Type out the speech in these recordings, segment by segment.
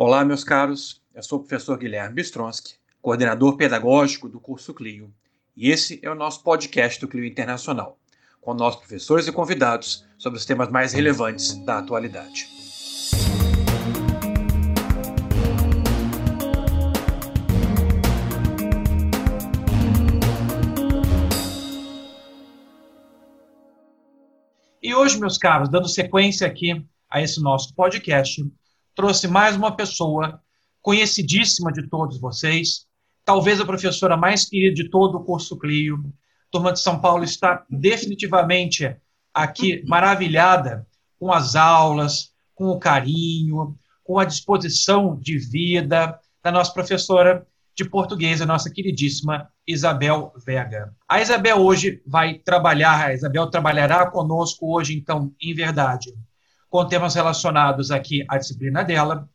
Olá, meus caros. Eu sou o professor Guilherme Bistronsky, coordenador pedagógico do curso Clio, e esse é o nosso podcast do Clio Internacional, com nossos professores e convidados sobre os temas mais relevantes da atualidade. E hoje, meus caros, dando sequência aqui a esse nosso podcast, trouxe mais uma pessoa conhecidíssima de todos vocês, talvez a professora mais querida de todo o curso Clio. A turma de São Paulo está definitivamente aqui maravilhada com as aulas, com o carinho, com a disposição de vida da nossa professora de português, a nossa queridíssima Isabel Vega. A Isabel hoje vai trabalhar, a Isabel trabalhará conosco hoje, então, em verdade, com temas relacionados aqui à disciplina dela,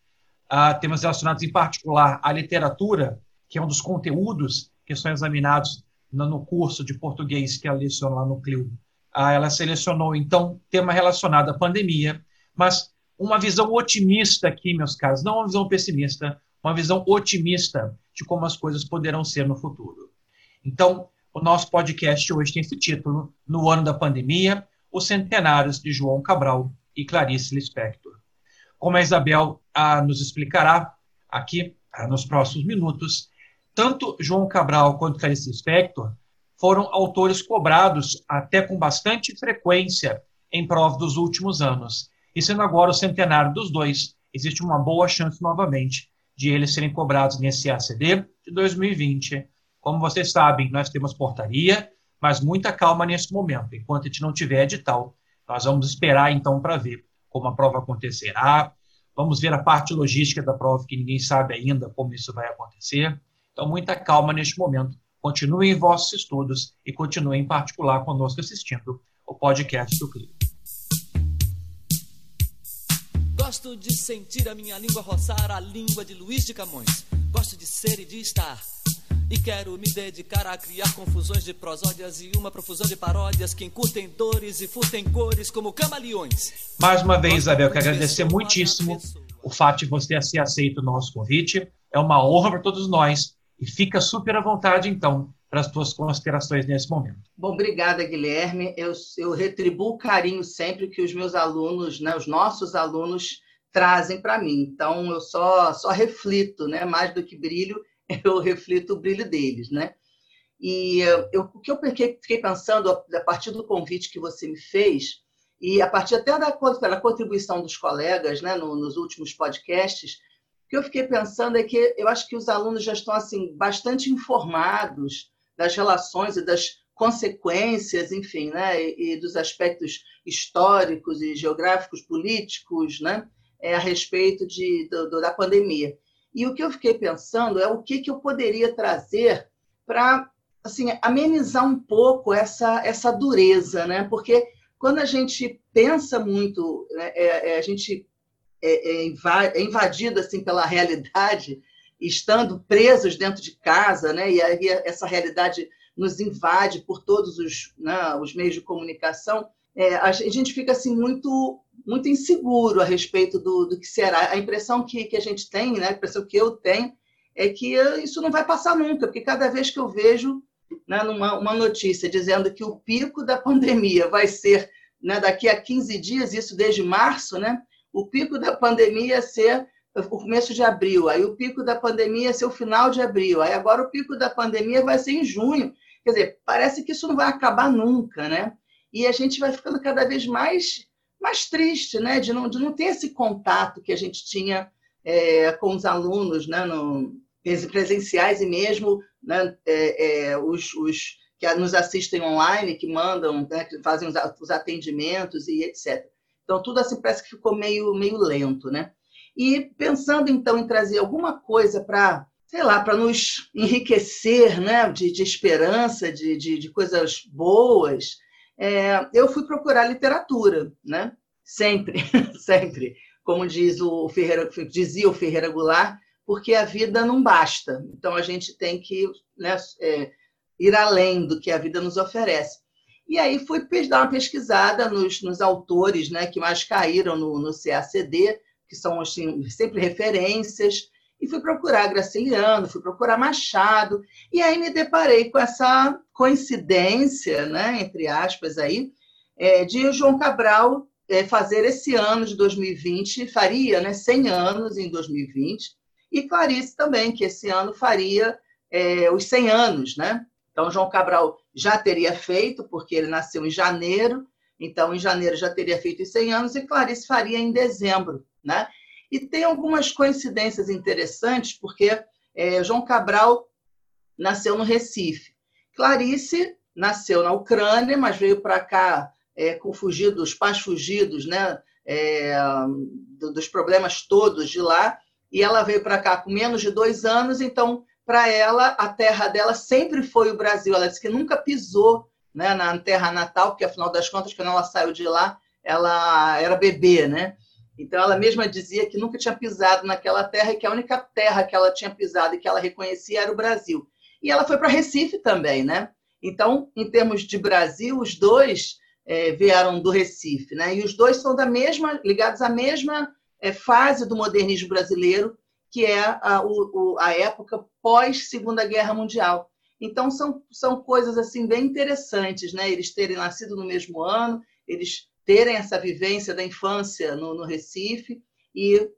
temas relacionados em particular à literatura, que é um dos conteúdos que são examinados no, curso de português que ela leciona lá no CLIO. Uh, ela selecionou, então, tema relacionado à pandemia, mas uma visão otimista aqui, meus caros, não uma visão pessimista, uma visão otimista de como as coisas poderão ser no futuro. Então, o nosso podcast hoje tem esse título, No Ano da Pandemia, os Centenários de João Cabral, e Clarice Lispector. Como a Isabel ah, nos explicará aqui ah, nos próximos minutos, tanto João Cabral quanto Clarice Lispector foram autores cobrados até com bastante frequência em prova dos últimos anos. E sendo agora o centenário dos dois, existe uma boa chance novamente de eles serem cobrados nesse ACD de 2020. Como vocês sabem, nós temos portaria, mas muita calma nesse momento. Enquanto a gente não tiver edital, nós vamos esperar então para ver como a prova acontecerá. Vamos ver a parte logística da prova, que ninguém sabe ainda como isso vai acontecer. Então, muita calma neste momento. Continuem em vossos estudos e continuem em particular conosco assistindo o podcast do Clio. Gosto de sentir a minha língua roçar a língua de Luiz de Camões. Gosto de ser e de estar e quero me dedicar a criar confusões de prosódias e uma profusão de paródias que encurtem dores e furtem cores como camaleões. Mais uma vez, Isabel, quero agradecer muitíssimo o fato de você ter aceito o nosso convite. É uma honra para todos nós e fica super à vontade, então, para as tuas considerações nesse momento. Bom, obrigada, Guilherme. Eu, eu retribuo o carinho sempre que os meus alunos, né, os nossos alunos, trazem para mim. Então, eu só, só reflito, né, mais do que brilho, eu reflito o brilho deles, né? E eu, o que eu fiquei, fiquei pensando a partir do convite que você me fez e a partir até da, contribuição dos colegas, né, no, nos últimos podcasts, o que eu fiquei pensando é que eu acho que os alunos já estão assim bastante informados das relações e das consequências, enfim, né, e, e dos aspectos históricos e geográficos, políticos, né, é, a respeito de, do, da pandemia. E o que eu fiquei pensando é o que, que eu poderia trazer para assim, amenizar um pouco essa, essa dureza, né? Porque quando a gente pensa muito, né, é, é, a gente é, é, é, invadido assim pela realidade, estando presos dentro de casa, né? E aí essa realidade nos invade por todos os, né, os meios de comunicação. É, a gente fica assim muito muito inseguro a respeito do, do que será. A impressão que, que a gente tem, né, a impressão que eu tenho, é que isso não vai passar nunca, porque cada vez que eu vejo né, numa, uma notícia dizendo que o pico da pandemia vai ser né, daqui a 15 dias, isso desde março, né, o pico da pandemia ser o começo de abril, aí o pico da pandemia ser o final de abril, aí agora o pico da pandemia vai ser em junho. Quer dizer, parece que isso não vai acabar nunca, né? E a gente vai ficando cada vez mais mais triste, né, de não, de não ter esse contato que a gente tinha é, com os alunos, né, no, presenciais e mesmo né, é, é, os, os, que nos assistem online, que mandam, né, que fazem os, os, atendimentos e etc. Então, tudo assim parece que ficou meio, meio lento, né? E pensando, então, em trazer alguma coisa para, sei lá, para nos enriquecer né, de, de esperança, de, de, de coisas boas, é, eu fui procurar literatura, né? Sempre, sempre. Como diz o Ferreira, dizia o Ferreira Goulart, porque a vida não basta. Então a gente tem que né, é, ir além do que a vida nos oferece. E aí fui dar uma pesquisada nos, nos autores né, que mais caíram no, no CACD, que são assim, sempre referências, e fui procurar Graciliano, fui procurar Machado, e aí me deparei com essa coincidência, né, entre aspas, aí, é, de João Cabral é, fazer esse ano de 2020, faria né, 100 anos em 2020, e Clarice também, que esse ano faria é, os 100 anos. Né? Então, João Cabral já teria feito, porque ele nasceu em janeiro, então, em janeiro já teria feito os 100 anos, e Clarice faria em dezembro. Né? E tem algumas coincidências interessantes, porque é, João Cabral nasceu no Recife. Clarice nasceu na Ucrânia, mas veio para cá é, com fugidos, pais fugidos, né, é, dos problemas todos de lá, e ela veio para cá com menos de dois anos, então, para ela, a terra dela sempre foi o Brasil. Ela disse que nunca pisou né, na terra natal, porque, afinal das contas, quando ela saiu de lá, ela era bebê, né? Então, ela mesma dizia que nunca tinha pisado naquela terra e que a única terra que ela tinha pisado e que ela reconhecia era o Brasil. E ela foi para Recife também, né? Então, em termos de Brasil, os dois é, vieram do Recife, né? E os dois são da mesma, ligados à mesma é, fase do modernismo brasileiro, que é a, o, a época pós Segunda Guerra Mundial. Então são, são coisas assim bem interessantes, né? Eles terem nascido no mesmo ano, eles terem essa vivência da infância no, no Recife e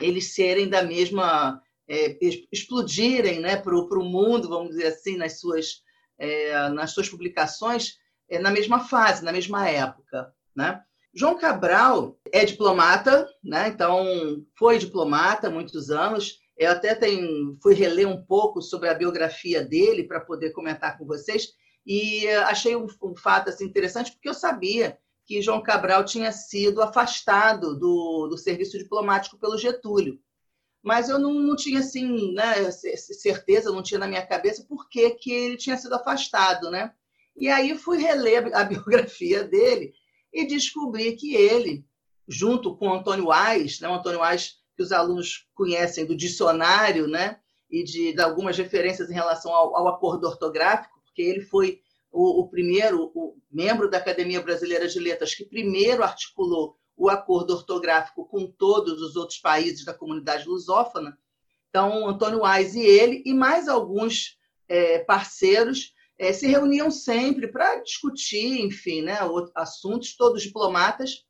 eles serem da mesma é, explodirem, né, para o mundo, vamos dizer assim, nas suas é, nas suas publicações é, na mesma fase, na mesma época. Né? João Cabral é diplomata, né? então foi diplomata há muitos anos. Eu até tem, fui reler um pouco sobre a biografia dele para poder comentar com vocês e achei um, um, fato assim, interessante porque eu sabia que João Cabral tinha sido afastado do, do serviço diplomático pelo Getúlio. Mas eu não, não tinha assim, né, certeza, não tinha na minha cabeça por que, que ele tinha sido afastado, né? E aí fui reler a biografia dele e descobri que ele, junto com Antônio Ais, né, Antônio Ais que os alunos conhecem do dicionário, né, e de, de algumas referências em relação ao, ao, acordo ortográfico, porque ele foi o, o primeiro o membro da Academia Brasileira de Letras que primeiro articulou o acordo ortográfico com todos os outros países da comunidade lusófona. Então, Antônio Ais e ele, e mais alguns é, parceiros, é, se reuniam sempre para discutir, enfim, né, assuntos, todos diplomatas,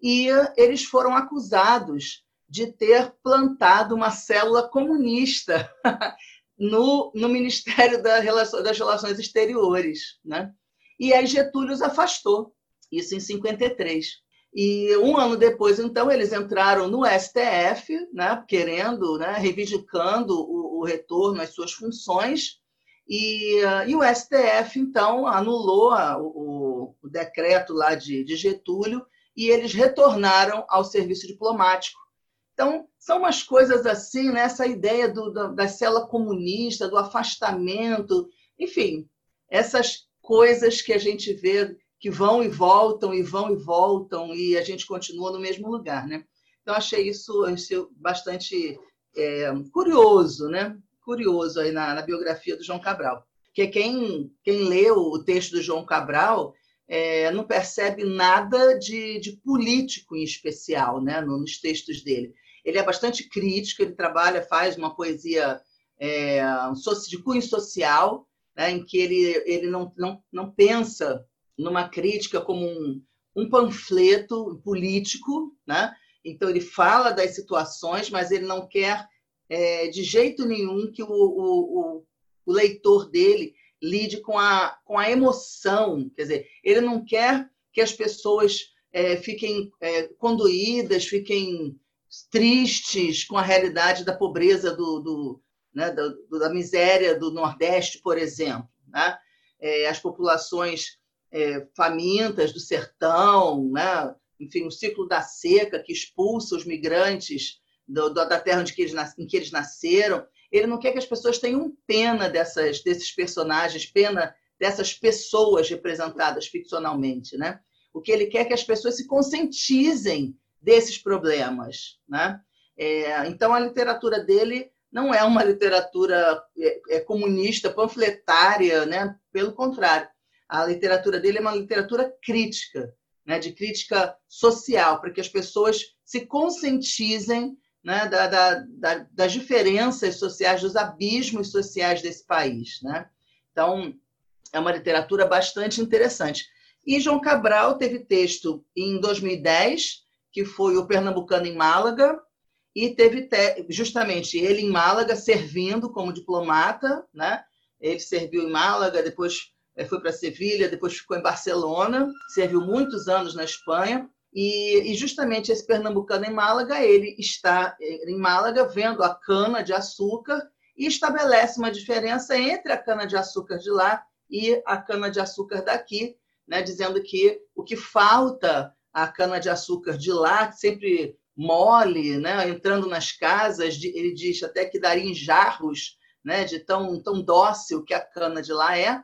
e eles foram acusados de ter plantado uma célula comunista no, no Ministério da Relação, das Relações Exteriores. Né? E aí Getúlio os afastou, isso em 53. E um ano depois, então, eles entraram no STF, né, querendo, né, reivindicando o, o retorno às suas funções, e, uh, e o STF, então, anulou a, o, o, decreto lá de, de Getúlio e eles retornaram ao serviço diplomático. Então, são umas coisas assim, né? essa ideia do, da, da cela comunista, do afastamento, enfim, essas coisas que a gente vê que vão e voltam, e vão e voltam, e a gente continua no mesmo lugar. Né? Então, achei isso, achei bastante é, curioso, né? curioso aí na, na biografia do João Cabral. Que quem, quem lê o texto do João Cabral é, não percebe nada de, de, político em especial né, nos textos dele. Ele é bastante crítico, ele trabalha, faz uma poesia é, de cunho social, né, em que ele, ele não, não, não pensa numa crítica como um, um panfleto político, né? então ele fala das situações, mas ele não quer é, de jeito nenhum que o, o, o, leitor dele lide com a, com a emoção. Quer dizer, ele não quer que as pessoas é, fiquem é, conduídas, fiquem tristes com a realidade da pobreza do, do, né, da, da, miséria do Nordeste, por exemplo. Né? É, as populações é, famintas do sertão, né? enfim, o ciclo da seca que expulsa os migrantes do, da terra onde que eles, em que eles nasceram. Ele não quer que as pessoas tenham pena dessas, desses personagens, pena dessas pessoas representadas ficcionalmente. Né? O que ele quer é que as pessoas se conscientizem desses problemas. Né? É, então, a literatura dele não é uma literatura é, é comunista, panfletária, né? pelo contrário. A literatura dele é uma literatura crítica, né? de crítica social, para que as pessoas se conscientizem né, da, da, da, das diferenças sociais, dos abismos sociais desse país. Né? Então, é uma literatura bastante interessante. E João Cabral teve texto em 2010, que foi o Pernambucano em Málaga, e teve te... justamente ele em Málaga servindo como diplomata, né? Ele serviu em Málaga, depois eh, foi para Sevilha, depois ficou em Barcelona, serviu muitos anos na Espanha. E, e, justamente esse pernambucano em Málaga, ele está eh, em Málaga vendo a cana de açúcar e estabelece uma diferença entre a cana de açúcar de lá e a cana de açúcar daqui, né, dizendo que o que falta à cana de açúcar de lá, sempre mole, né, entrando nas casas, ele diz até que daria em jarros, né, de tão, tão dócil que a cana de lá é,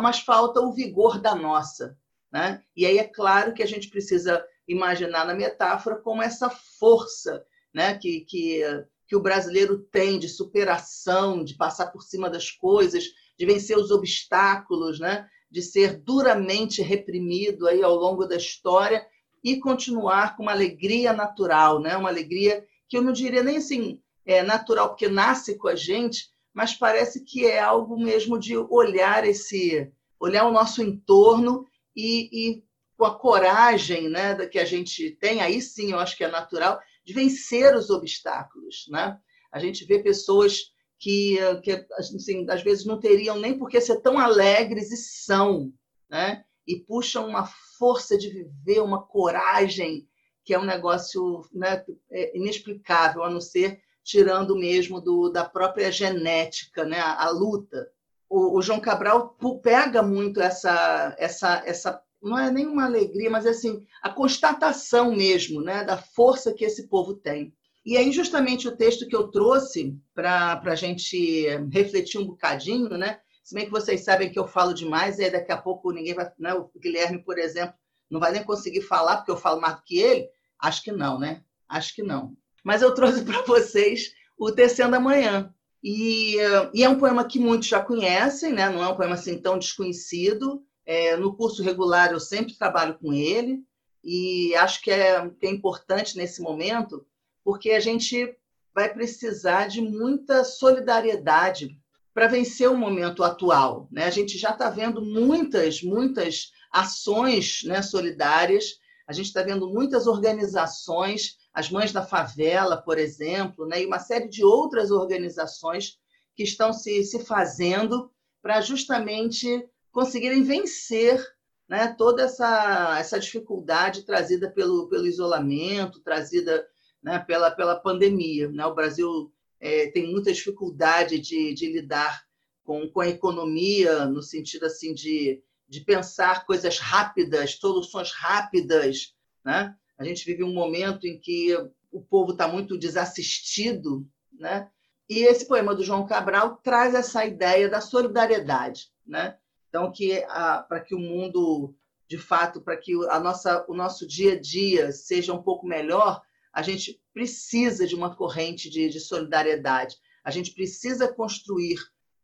mas falta o vigor da nossa. Né? E aí é claro que a gente precisa imaginar na metáfora como essa força né, que, que, que o brasileiro tem de superação, de passar por cima das coisas, de vencer os obstáculos, né, de ser duramente reprimido aí ao longo da história e continuar com uma alegria natural, né? uma alegria que eu não diria nem assim é, natural, porque nasce com a gente, mas parece que é algo mesmo de olhar esse, olhar o nosso entorno e, e com a coragem né, que a gente tem, aí sim eu acho que é natural, de vencer os obstáculos. Né? A gente vê pessoas que, que assim, às vezes não teriam nem por que ser tão alegres e são, né? e puxam uma força de viver, uma coragem, que é um negócio né, é inexplicável, a não ser tirando mesmo do, da própria genética, né, a, a luta. O, o, João Cabral pega muito essa, essa, essa, não é nenhuma alegria, mas assim, a constatação mesmo né, da força que esse povo tem. E aí, justamente o texto que eu trouxe para a gente refletir um bocadinho, né, se bem que vocês sabem que eu falo demais, e daqui a pouco ninguém vai. Né? O Guilherme, por exemplo, não vai nem conseguir falar, porque eu falo mais do que ele. Acho que não, né? Acho que não. Mas eu trouxe para vocês o Tecendo Amanhã. E, e, é um poema que muitos já conhecem, né? não é um poema assim tão desconhecido. É, no curso regular eu sempre trabalho com ele, e acho que é, que é importante nesse momento, porque a gente vai precisar de muita solidariedade para vencer o momento atual. Né? A gente já está vendo muitas, muitas ações né, solidárias, a gente está vendo muitas organizações, as Mães da Favela, por exemplo, né, e uma série de outras organizações que estão se, se fazendo para justamente conseguirem vencer né, toda essa, essa dificuldade trazida pelo, pelo isolamento, trazida né, pela, pela pandemia. Né? O Brasil é, tem muita dificuldade de, de lidar com, com a economia, no sentido assim de, de pensar coisas rápidas, soluções rápidas. Né? A gente vive um momento em que o povo está muito desassistido, né? E esse poema do João Cabral traz essa ideia da solidariedade, né? Então que para que o mundo, de fato, para que a nossa o nosso dia a dia seja um pouco melhor, a gente precisa de uma corrente de, de solidariedade. A gente precisa construir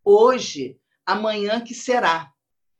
hoje, amanhã que será.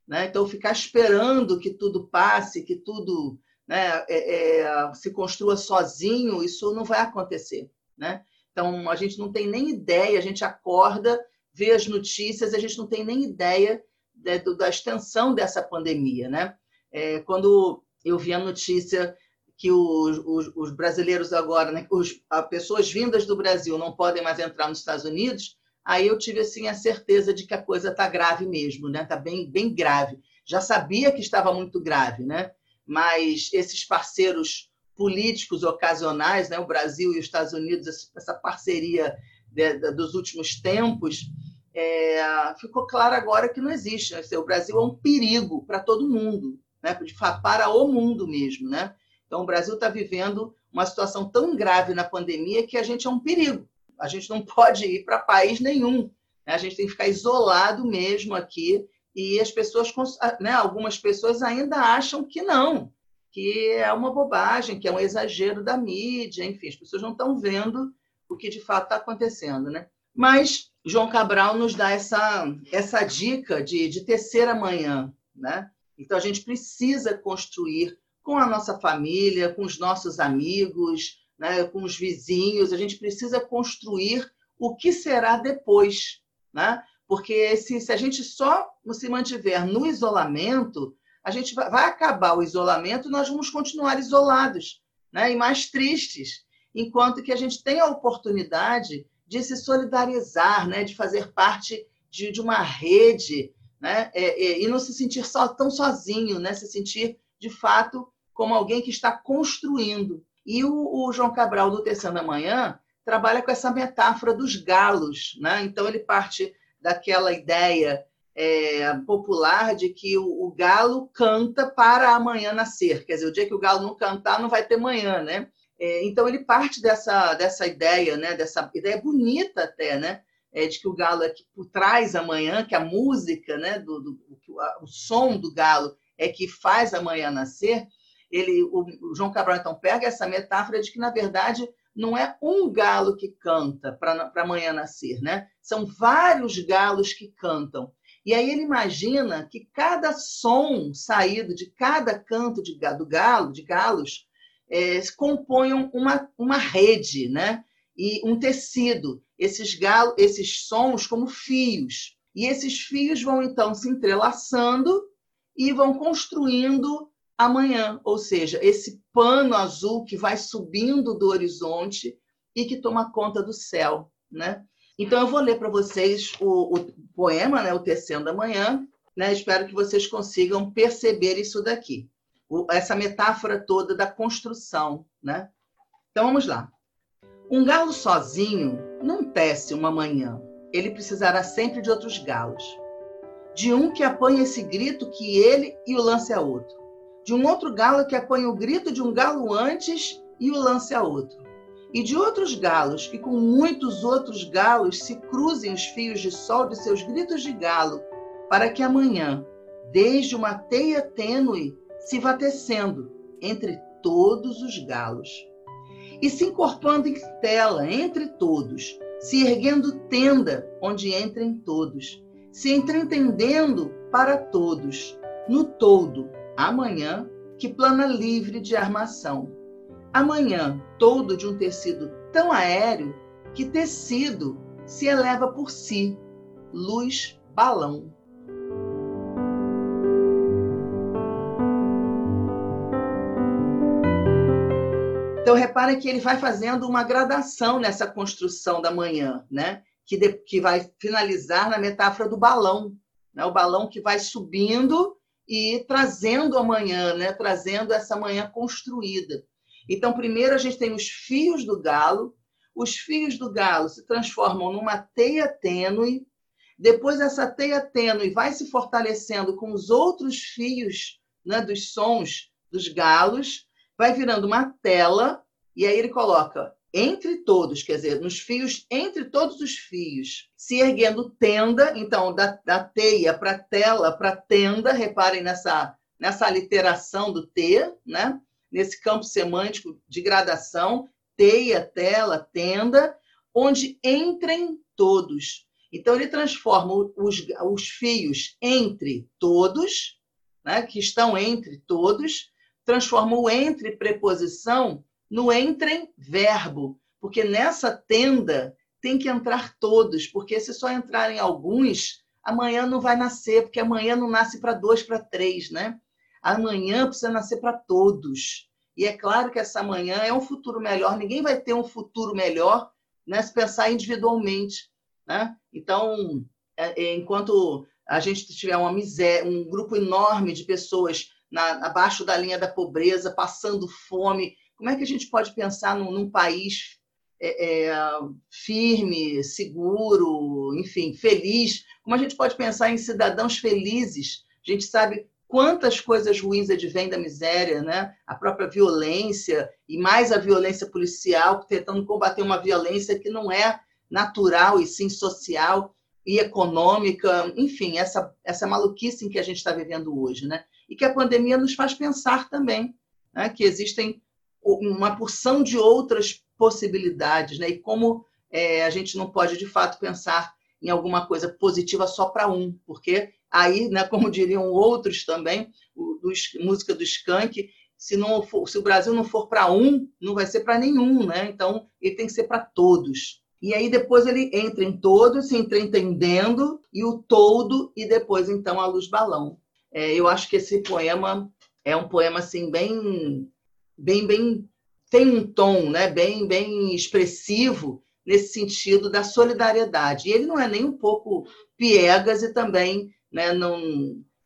Né? Então, ficar esperando que tudo passe, que tudo né, é, é, se construa sozinho, isso não vai acontecer. Né? Então, a gente não tem nem ideia, a gente acorda, vê as notícias, a gente não tem nem ideia da, da extensão dessa pandemia. Né? É, quando eu vi a notícia que os, os, os brasileiros agora, né, os, as pessoas vindas do Brasil não podem mais entrar nos Estados Unidos, aí eu tive assim a certeza de que a coisa está grave mesmo, né? Está bem, bem grave. Já sabia que estava muito grave, né? Mas esses parceiros políticos ocasionais, né? O Brasil e os Estados Unidos, essa parceria de, de, dos últimos tempos, é, ficou claro agora que não existe. Né? O Brasil é um perigo para todo mundo, né? para o mundo mesmo, né? Então, o Brasil está vivendo uma situação tão grave na pandemia que a gente é um perigo. A gente não pode ir para país nenhum. Né? A gente tem que ficar isolado mesmo aqui. E as pessoas, né, algumas pessoas ainda acham que não, que é uma bobagem, que é um exagero da mídia, enfim, as pessoas não estão vendo o que de fato está acontecendo, né? Mas João Cabral nos dá essa, essa dica de, de tecer amanhã, né? Então a gente precisa construir com a nossa família, com os nossos amigos, né, com os vizinhos, a gente precisa construir o que será depois, né? Porque se, se a gente só se mantiver no isolamento, a gente vai, acabar o isolamento e nós vamos continuar isolados, né? E mais tristes, enquanto que a gente tem a oportunidade de se solidarizar, né? De fazer parte de, de uma rede, né? É, é, e não se sentir só, tão sozinho, né? Se sentir de fato como alguém que está construindo. E o, o João Cabral do Terceiro da Manhã trabalha com essa metáfora dos galos, né? Então ele parte daquela ideia é, popular de que o, o, galo canta para amanhã nascer, quer dizer, o dia que o galo não cantar não vai ter manhã, né? É, então ele parte dessa dessa ideia, né? Dessa ideia bonita até, né? É, de que o galo é que trás amanhã, que a música, né? Do, do o, o som do galo é que faz amanhã nascer ele, o, João Cabral então pega essa metáfora de que na verdade não é um galo que canta para amanhã nascer, né? São vários galos que cantam. E aí ele imagina que cada som saído de cada canto de, do galo, de galos, é, uma, uma rede, né? E um tecido. Esses galos, esses sons como fios. E esses fios vão então se entrelaçando e vão construindo amanhã, ou seja, esse pano azul que vai subindo do horizonte e que toma conta do céu, né? Então eu vou ler para vocês o, o, poema, né, o Tecendo Amanhã, né? Espero que vocês consigam perceber isso daqui, o, essa metáfora toda da construção, né? Então vamos lá. Um galo sozinho não tece uma manhã. Ele precisará sempre de outros galos. De um que apanhe esse grito que ele e o lance a outro de um outro galo que apanha o grito de um galo antes e o lance a outro. E de outros galos que com muitos outros galos se cruzem os fios de sol de seus gritos de galo, para que amanhã, desde uma teia tênue, se vá tecendo entre todos os galos. E se encorpando em tela entre todos, se erguendo tenda onde entrem todos, se entretendendo para todos, no todo, amanhã, que plana livre de armação. Amanhã, todo de um tecido tão aéreo que tecido se eleva por si, luz balão. Então, repare que ele vai fazendo uma gradação nessa construção da manhã, né? que, de, que vai finalizar na metáfora do balão. Né? O balão que vai subindo e trazendo amanhã, né? trazendo essa manhã construída. Então, primeiro a gente tem os fios do galo, os fios do galo se transformam numa teia tênue, depois essa teia tênue vai se fortalecendo com os outros fios né, dos sons dos galos, vai virando uma tela, e aí ele coloca entre todos, quer dizer, nos fios, entre todos os fios, se erguendo tenda, então, da, da teia para tela, para tenda, reparem nessa, nessa aliteração do T, né? nesse campo semântico de gradação, teia, tela, tenda, onde entrem todos. Então, ele transforma os, os fios entre todos, né? que estão entre todos, transforma o entre preposição no entrem verbo, porque nessa tenda tem que entrar todos, porque se só entrarem alguns, amanhã não vai nascer, porque amanhã não nasce para dois, para três, né? Amanhã precisa nascer para todos. E é claro que essa manhã é um futuro melhor, ninguém vai ter um futuro melhor né, se pensar individualmente. Né? Então, é, é, enquanto a gente tiver uma miséria, um grupo enorme de pessoas na, abaixo da linha da pobreza, passando fome, como é que a gente pode pensar num, num país é, é, firme, seguro, enfim, feliz? Como a gente pode pensar em cidadãos felizes? A gente sabe quantas coisas ruins advêm da miséria, né? A própria violência e mais a violência policial, tentando combater uma violência que não é natural e sim social e econômica, enfim, essa essa maluquice em que a gente está vivendo hoje, né? E que a pandemia nos faz pensar também, né? Que existem uma porção de outras possibilidades, né? E como é, a gente não pode de fato pensar em alguma coisa positiva só para um, porque aí, né, como diriam outros também, o, do, música do Skank, se, não for, se o Brasil não for para um, não vai ser para nenhum, né? Então, ele tem que ser para todos. E aí depois ele entra em todos, se entra entendendo, e o todo, e depois, então, a luz balão. É, eu acho que esse poema é um poema, assim, bem... bem, bem tem um tom né, bem, bem expressivo nesse sentido da solidariedade. E ele não é nem um pouco piegas e também né, não,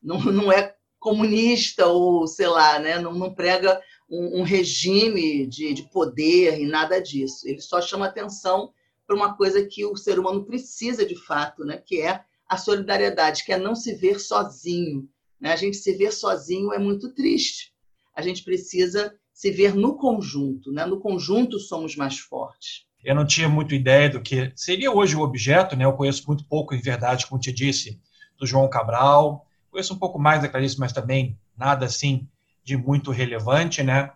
não, não é comunista ou, sei lá, né, não, não prega um, um regime de, de poder e nada disso. Ele só chama atenção para uma coisa que o ser humano precisa de fato, né, que é a solidariedade, que é não se ver sozinho. Né? A gente se ver sozinho é muito triste. A gente precisa se ver no conjunto, né? No conjunto somos mais fortes. Eu não tinha muito ideia do que seria hoje o objeto, né? Eu conheço muito pouco, em verdade, como te disse, do João Cabral. Conheço um pouco mais da Clarice, mas também nada assim de muito relevante, né?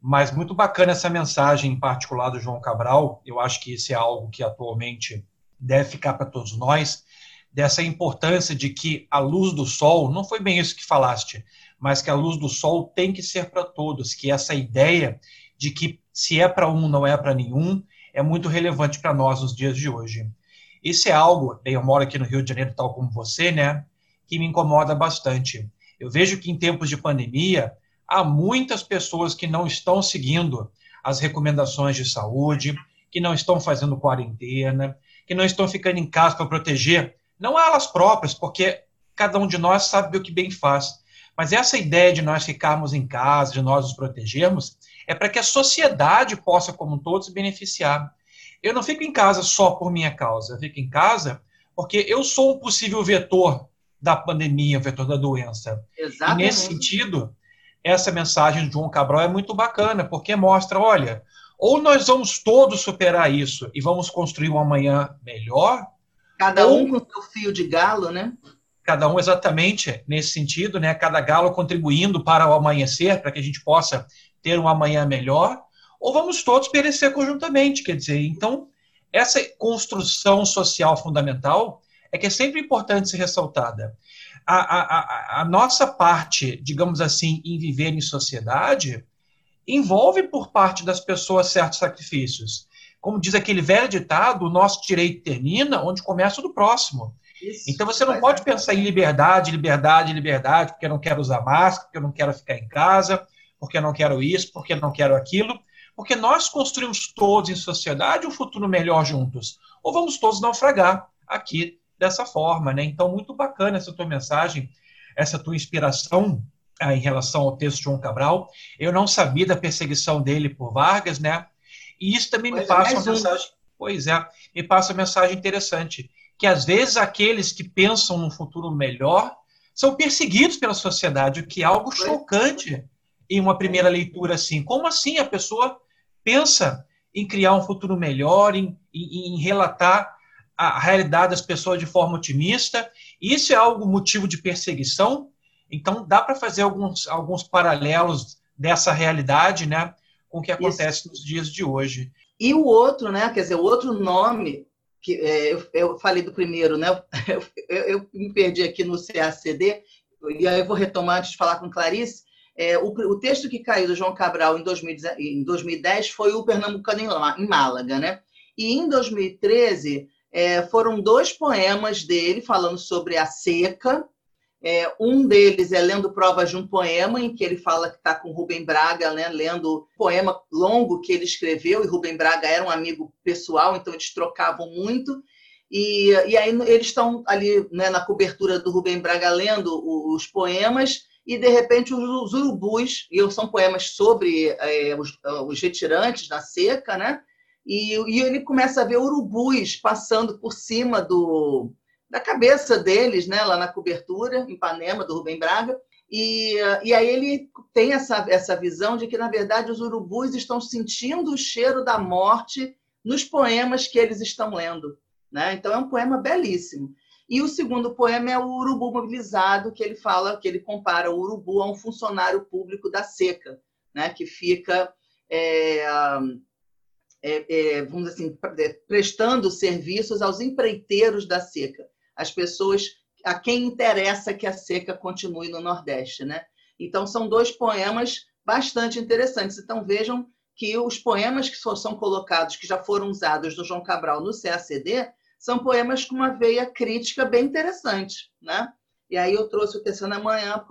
Mas muito bacana essa mensagem em particular do João Cabral. Eu acho que isso é algo que atualmente deve ficar para todos nós, dessa importância de que a luz do sol, não foi bem isso que falaste, mas que a luz do sol tem que ser para todos, que essa ideia de que se é para um, não é para nenhum, é muito relevante para nós nos dias de hoje. Isso é algo, bem, eu moro aqui no Rio de Janeiro, tal como você, né, que me incomoda bastante. Eu vejo que em tempos de pandemia, há muitas pessoas que não estão seguindo as recomendações de saúde, que não estão fazendo quarentena, que não estão ficando em casa para proteger, não elas próprias, porque cada um de nós sabe o que bem faz, mas essa ideia de nós ficarmos em casa, de nós nos protegermos, é para que a sociedade possa, como um todo, se beneficiar. Eu não fico em casa só por minha causa, eu fico em casa porque eu sou um possível vetor da pandemia, o vetor da doença. Exatamente. E nesse sentido, essa mensagem de João Cabral é muito bacana, porque mostra, olha, ou nós vamos todos superar isso e vamos construir um amanhã melhor. Cada um com seu fio de galo, né? Cada um exatamente nesse sentido, né? Cada galo contribuindo para o amanhecer, para que a gente possa ter um amanhã melhor, ou vamos todos perecer conjuntamente, quer dizer, então essa construção social fundamental é que é sempre importante ser ressaltada. A, a, a, nossa parte, digamos assim, em viver em sociedade, envolve por parte das pessoas certos sacrifícios. Como diz aquele velho ditado, o nosso direito termina onde começa o do próximo. Isso, então você não pode pensar em liberdade, liberdade, liberdade, porque eu não quero usar máscara, porque eu não quero ficar em casa, porque eu não quero isso, porque eu não quero aquilo, porque nós construímos todos em sociedade um futuro melhor juntos. Ou vamos todos naufragar aqui dessa forma, né? Então, muito bacana essa tua mensagem, essa tua inspiração ah, em relação ao texto de João Cabral. Eu não sabia da perseguição dele por Vargas, né? E isso também pois me é, passa uma um... mensagem. Pois é, me passa uma mensagem interessante que às vezes aqueles que pensam num futuro melhor são perseguidos pela sociedade, o que é algo chocante em uma primeira leitura assim. Como assim a pessoa pensa em criar um futuro melhor, em, em, em relatar a realidade das pessoas de forma otimista? Isso é algo motivo de perseguição? Então dá para fazer alguns, alguns paralelos dessa realidade, né, com o que acontece Isso. nos dias de hoje. E o outro, né, quer dizer, o outro nome que é, eu, eu, falei do primeiro, né? Eu, eu, me perdi aqui no CACD, e aí eu vou retomar antes de falar com Clarice. É, o, o, texto que caiu do João Cabral em, 2010, em 2010 foi o Pernambucano em, em Málaga, né? E em 2013 é, foram dois poemas dele falando sobre a seca, é, um deles é lendo provas de um poema, em que ele fala que está com Rubem Braga, né, lendo poema longo que ele escreveu, e Rubem Braga era um amigo pessoal, então eles trocavam muito. E, e aí eles estão ali né, na cobertura do Rubem Braga lendo os poemas, e de repente os, urubus, e são poemas sobre é, os, os, retirantes na seca, né? E, e ele começa a ver urubus passando por cima do, da cabeça deles, né, lá na cobertura, em Ipanema, do Rubem Braga. E, e aí ele tem essa, essa visão de que, na verdade, os urubus estão sentindo o cheiro da morte nos poemas que eles estão lendo. Né? Então, é um poema belíssimo. E o segundo poema é o Urubu Mobilizado, que ele fala, que ele compara o urubu a um funcionário público da seca, né? que fica, é, é, é, vamos assim, prestando serviços aos empreiteiros da seca as pessoas a quem interessa que a seca continue no Nordeste, né? Então são dois poemas bastante interessantes. Então, vejam que os poemas que são colocados, que já foram usados do João Cabral no CACD, são poemas com uma veia crítica bem interessante. Né? E aí eu trouxe o Terceiro da Manhã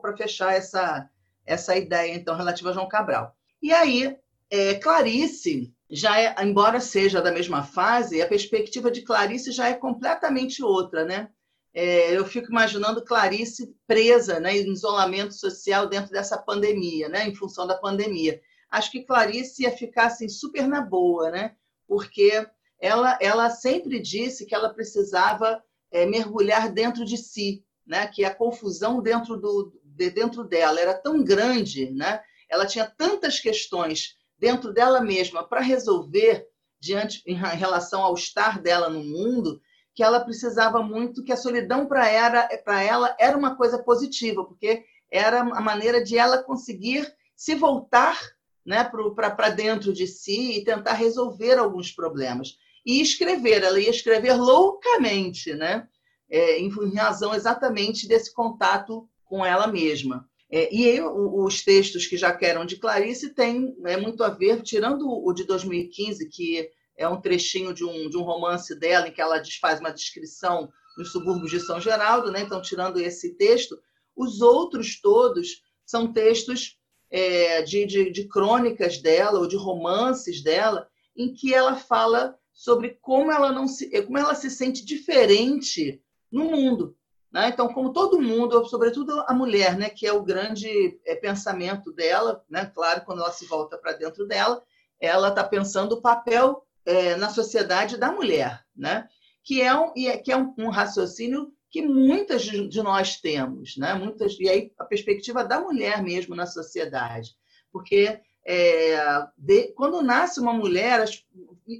para fechar essa, essa ideia, então, relativa a João Cabral. E aí, é, Clarice, já é, embora seja da mesma fase, a perspectiva de Clarice já é completamente outra, né? É, eu fico imaginando Clarice presa né, em isolamento social dentro dessa pandemia, né, em função da pandemia. Acho que Clarice ia ficar assim, super na boa, né? porque ela, ela sempre disse que ela precisava é, mergulhar dentro de si, né? que a confusão dentro, do, de, dentro dela era tão grande, né? ela tinha tantas questões dentro dela mesma para resolver diante em relação ao estar dela no mundo, que ela precisava muito que a solidão para ela, ela era uma coisa positiva, porque era a maneira de ela conseguir se voltar né, para dentro de si e tentar resolver alguns problemas. E escrever, ela ia escrever loucamente, né? é, em razão exatamente desse contato com ela mesma. É, e aí, os textos que já eram de Clarice têm é, muito a ver, tirando o de 2015, que é um trechinho de um, de um romance dela, em que ela faz uma descrição nos subúrbios de São Geraldo, né? então, tirando esse texto, os outros todos são textos é, de, de, de crônicas dela ou de romances dela, em que ela fala sobre como ela não se, como ela se sente diferente no mundo. Né? Então, como todo mundo, sobretudo a mulher, né, que é o grande é, pensamento dela, né? claro, quando ela se volta para dentro dela, ela está pensando o papel é, na sociedade da mulher, né? que é um, é, que é um, um raciocínio que muitas de nós temos, né? Muitas e aí a perspectiva da mulher mesmo na sociedade, porque é, de, quando nasce uma mulher, as,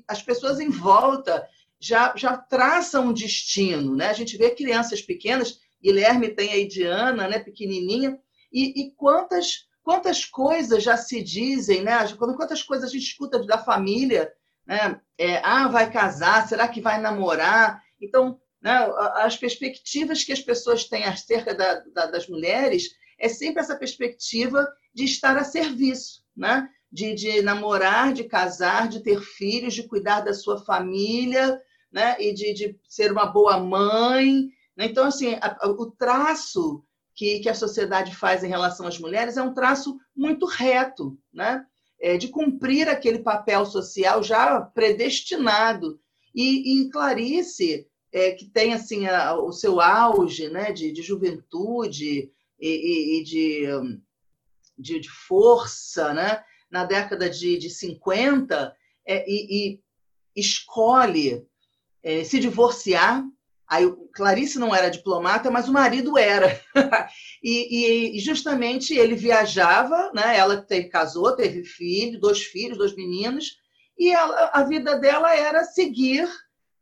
as pessoas em volta já, já traçam um destino. Né? A gente vê crianças pequenas, Guilherme tem a Diana, né, pequenininha, e, e quantas, quantas coisas já se dizem, né? quantas coisas a gente escuta da família, né? É, ah, vai casar, será que vai namorar? Então, né, as perspectivas que as pessoas têm acerca da, da, das mulheres é sempre essa perspectiva de estar a serviço, né? de, de namorar, de casar, de ter filhos, de cuidar da sua família, né? e de, de ser uma boa mãe. Né? Então, assim, a, a, o traço que, que a sociedade faz em relação às mulheres é um traço muito reto, né? É, de cumprir aquele papel social já predestinado. E, e Clarice, é, que tem assim a, o seu auge né, de, de juventude e, e, e de, de, de, força né, na década de, de 50, é, e, escolhe é, se divorciar. Aí, Clarice não era diplomata, mas o marido era. e, e, justamente ele viajava, né? ela teve, casou, teve filho, dois filhos, dois meninos, e ela, a vida dela era seguir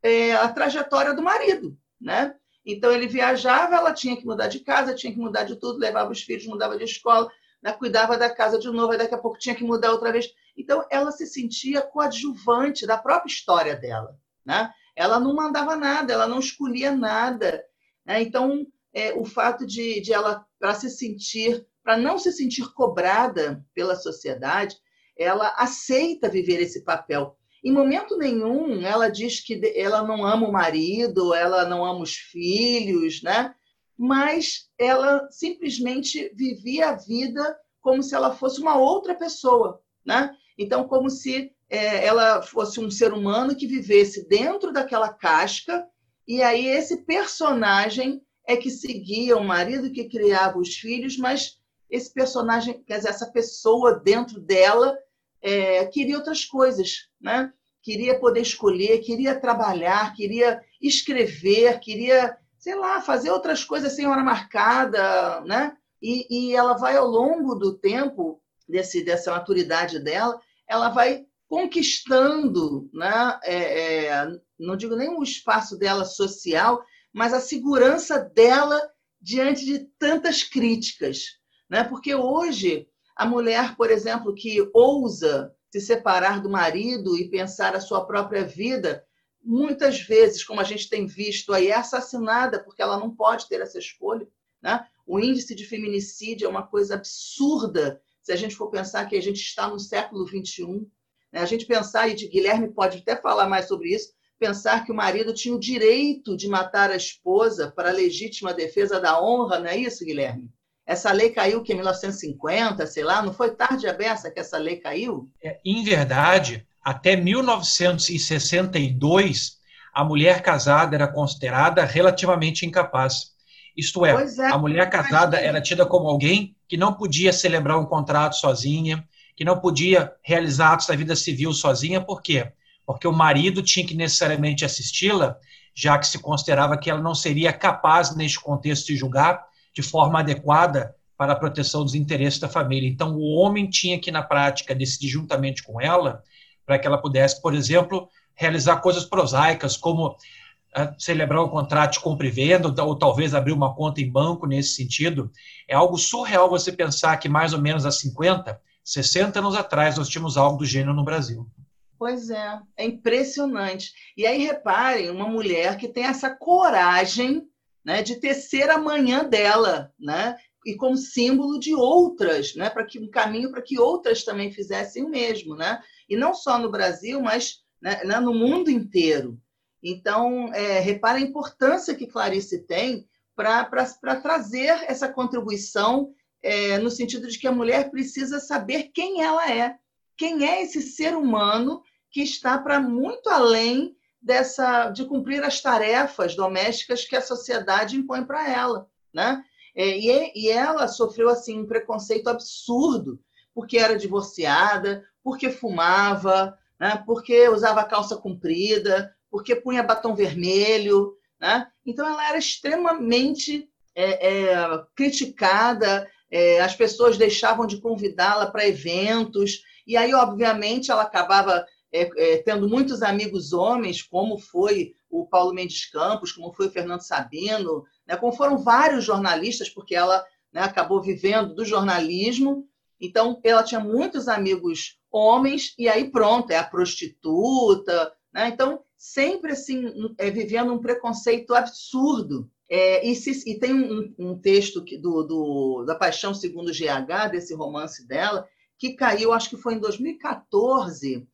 é, a trajetória do marido. Né? Então ele viajava, ela tinha que mudar de casa, tinha que mudar de tudo, levava os filhos, mudava de escola, né? cuidava da casa de novo, daqui a pouco tinha que mudar outra vez. Então ela se sentia coadjuvante da própria história dela. Né? Ela não mandava nada, ela não escolhia nada. Né? Então, é, o fato de, de ela, para se sentir, para não se sentir cobrada pela sociedade, ela aceita viver esse papel. Em momento nenhum ela diz que ela não ama o marido, ela não ama os filhos, né? mas ela simplesmente vivia a vida como se ela fosse uma outra pessoa. Né? Então, como se é, ela fosse um ser humano que vivesse dentro daquela casca, e aí esse personagem é que seguia o marido que criava os filhos, mas esse personagem, quer dizer, essa pessoa dentro dela é, queria outras coisas, né? Queria poder escolher, queria trabalhar, queria escrever, queria, sei lá, fazer outras coisas sem hora marcada, né? E, e ela vai ao longo do tempo desse, dessa maturidade dela, ela vai conquistando, né, é, é, não digo nem o espaço dela social, mas a segurança dela diante de tantas críticas. Né? Porque hoje, a mulher, por exemplo, que ousa se separar do marido e pensar a sua própria vida, muitas vezes, como a gente tem visto aí, é assassinada porque ela não pode ter essa escolha. Né? O índice de feminicídio é uma coisa absurda se a gente for pensar que a gente está no século XXI? A gente pensar, e de Guilherme pode até falar mais sobre isso, pensar que o marido tinha o direito de matar a esposa para a legítima defesa da honra, não é isso, Guilherme? Essa lei caiu que em 1950, sei lá, não foi tarde a beça que essa lei caiu? É, em verdade, até 1962, a mulher casada era considerada relativamente incapaz. Isto é, é a mulher casada era tida como alguém que não podia celebrar um contrato sozinha, que não podia realizar atos da vida civil sozinha, por quê? Porque o marido tinha que necessariamente assisti-la, já que se considerava que ela não seria capaz, neste contexto, de julgar de forma adequada para a proteção dos interesses da família. Então, o homem tinha que, na prática, decidir juntamente com ela, para que ela pudesse, por exemplo, realizar coisas prosaicas, como uh, celebrar um contrato de compra e venda, ou talvez abrir uma conta em banco nesse sentido. É algo surreal você pensar que mais ou menos há 50, 60 anos atrás nós tínhamos algo do gênero no Brasil. Pois é, é impressionante. E aí reparem, uma mulher que tem essa coragem né, de tecer a manhã dela, né, e como símbolo de outras, né, para que um caminho para que outras também fizessem o mesmo, né, e não só no Brasil, mas né, né no mundo inteiro. Então, é, repara a importância que Clarice tem para trazer essa contribuição é, no sentido de que a mulher precisa saber quem ela é, quem é esse ser humano que está para muito além dessa de cumprir as tarefas domésticas que a sociedade impõe para ela, né? É, e, e ela sofreu assim um preconceito absurdo porque era divorciada, porque fumava, né? porque usava calça comprida, porque punha batom vermelho, né? Então ela era extremamente é, é, criticada, é, as pessoas deixavam de convidá-la para eventos, e aí, obviamente, ela acabava é, é, tendo muitos amigos homens, como foi o Paulo Mendes Campos, como foi o Fernando Sabino, né, como foram vários jornalistas, porque ela né, acabou vivendo do jornalismo. Então, ela tinha muitos amigos homens, e aí pronto, é a prostituta. Né? Então, sempre assim, é, vivendo um preconceito absurdo. É, e, se, e, tem um, um texto que, do, do, da Paixão Segundo GH, desse romance dela, que caiu, acho que foi em 2014,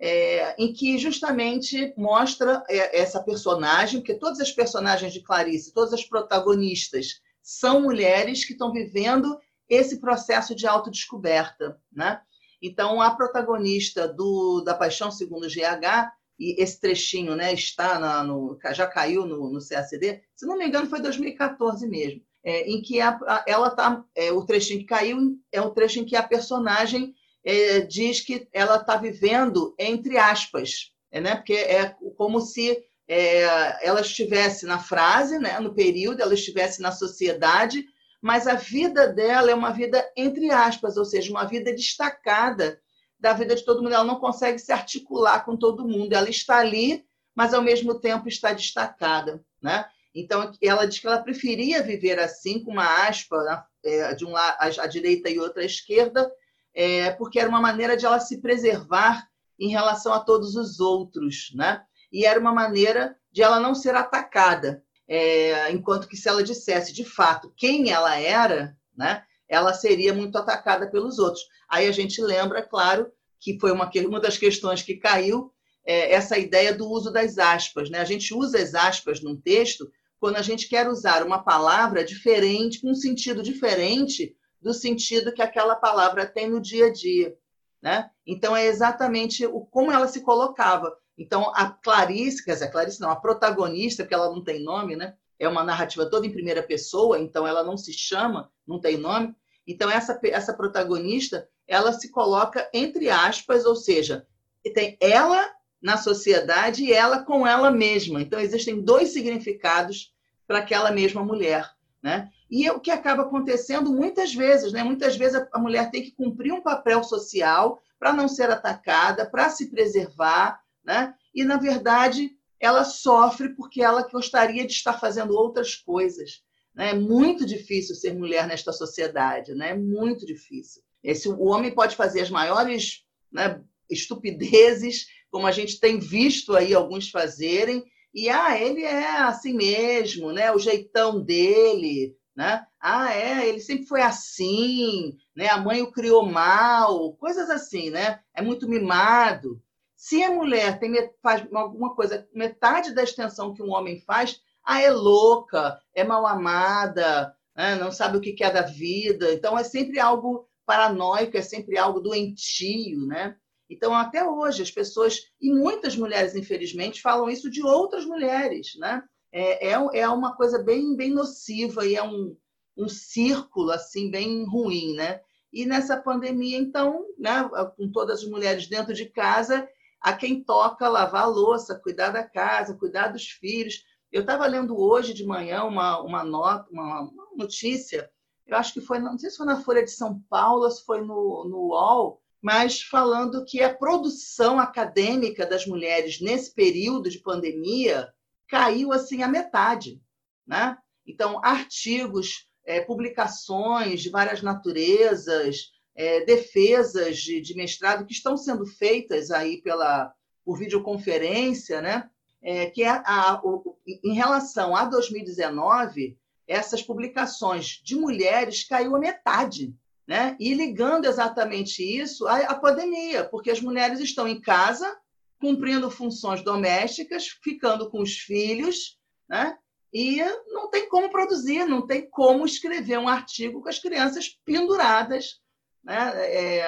é, em que justamente mostra é, essa personagem, porque todas as personagens de Clarice, todas as protagonistas, são mulheres que estão vivendo esse processo de autodescoberta. Né? Então, a protagonista do, da Paixão Segundo GH, e esse trechinho né, está na, no, já caiu no, no CACD, se não me engano, foi 2014 mesmo, é, em que a, a, ela tá, é, o trechinho que caiu é o trecho em que a personagem é, diz que ela está vivendo entre aspas, é, né? porque é como se é, ela estivesse na frase, né? no período, ela estivesse na sociedade, mas a vida dela é uma vida entre aspas, ou seja, uma vida destacada da vida de todo mundo. Ela não consegue se articular com todo mundo. Ela está ali, mas ao mesmo tempo está destacada, né? Então ela diz que ela preferia viver assim, com uma aspa é, de um lado à direita e outra à esquerda, é, porque era uma maneira de ela se preservar em relação a todos os outros, né? E era uma maneira de ela não ser atacada, é, enquanto que se ela dissesse de fato quem ela era, né? Ela seria muito atacada pelos outros. Aí a gente lembra, claro, que foi uma, uma das questões que caiu é, essa ideia do uso das aspas, né? A gente usa as aspas num texto quando a gente quer usar uma palavra diferente, com um sentido diferente do sentido que aquela palavra tem no dia a dia. Né? Então, é exatamente o, como ela se colocava. Então, a Clarice, quer dizer, a Clarice não, a protagonista, porque ela não tem nome, né? é uma narrativa toda em primeira pessoa, então ela não se chama, não tem nome. Então, essa, essa protagonista, ela se coloca entre aspas, ou seja, tem ela na sociedade e ela com ela mesma. Então, existem dois significados para aquela mesma mulher. Né? E é o que acaba acontecendo muitas vezes, né? Muitas vezes a mulher tem que cumprir um papel social para não ser atacada, para se preservar, né? E na verdade ela sofre porque ela gostaria de estar fazendo outras coisas. Né? É muito difícil ser mulher nesta sociedade, né? É muito difícil. Esse, o homem pode fazer as maiores né, estupidezes, como a gente tem visto aí alguns fazerem, e ah, ele é assim mesmo, né? O jeitão dele, né? Ah, é, ele sempre foi assim, né? A mãe o criou mal, coisas assim, né? É muito mimado. Se a mulher tem, faz alguma coisa, metade da extensão que um homem faz, ah, é louca, é mal amada, né? não sabe o que é da vida. Então, é sempre algo paranoico, é sempre algo doentio, né? Então, até hoje, as pessoas, e muitas mulheres, infelizmente, falam isso de outras mulheres, né? É, é, é uma coisa bem, bem nociva e é um, um círculo, assim, bem ruim, né? E nessa pandemia, então, né, com todas as mulheres dentro de casa, a quem toca lavar a louça, cuidar da casa, cuidar dos filhos. Eu estava lendo hoje de manhã uma, uma, nota, uma, uma, notícia, eu acho que foi, não sei se foi na Folha de São Paulo, se foi no, no UOL, mas falando que a produção acadêmica das mulheres nesse período de pandemia caiu assim a metade. Né? Então, artigos, é, publicações de várias naturezas, é, defesas de, de, mestrado que estão sendo feitas aí pela, por videoconferência, né? É, que é a, a, o, em relação a 2019, essas publicações de mulheres caiu a metade. Né? E ligando exatamente isso à, à pandemia, porque as mulheres estão em casa, cumprindo funções domésticas, ficando com os filhos, né? e não tem como produzir, não tem como escrever um artigo com as crianças penduradas né? É,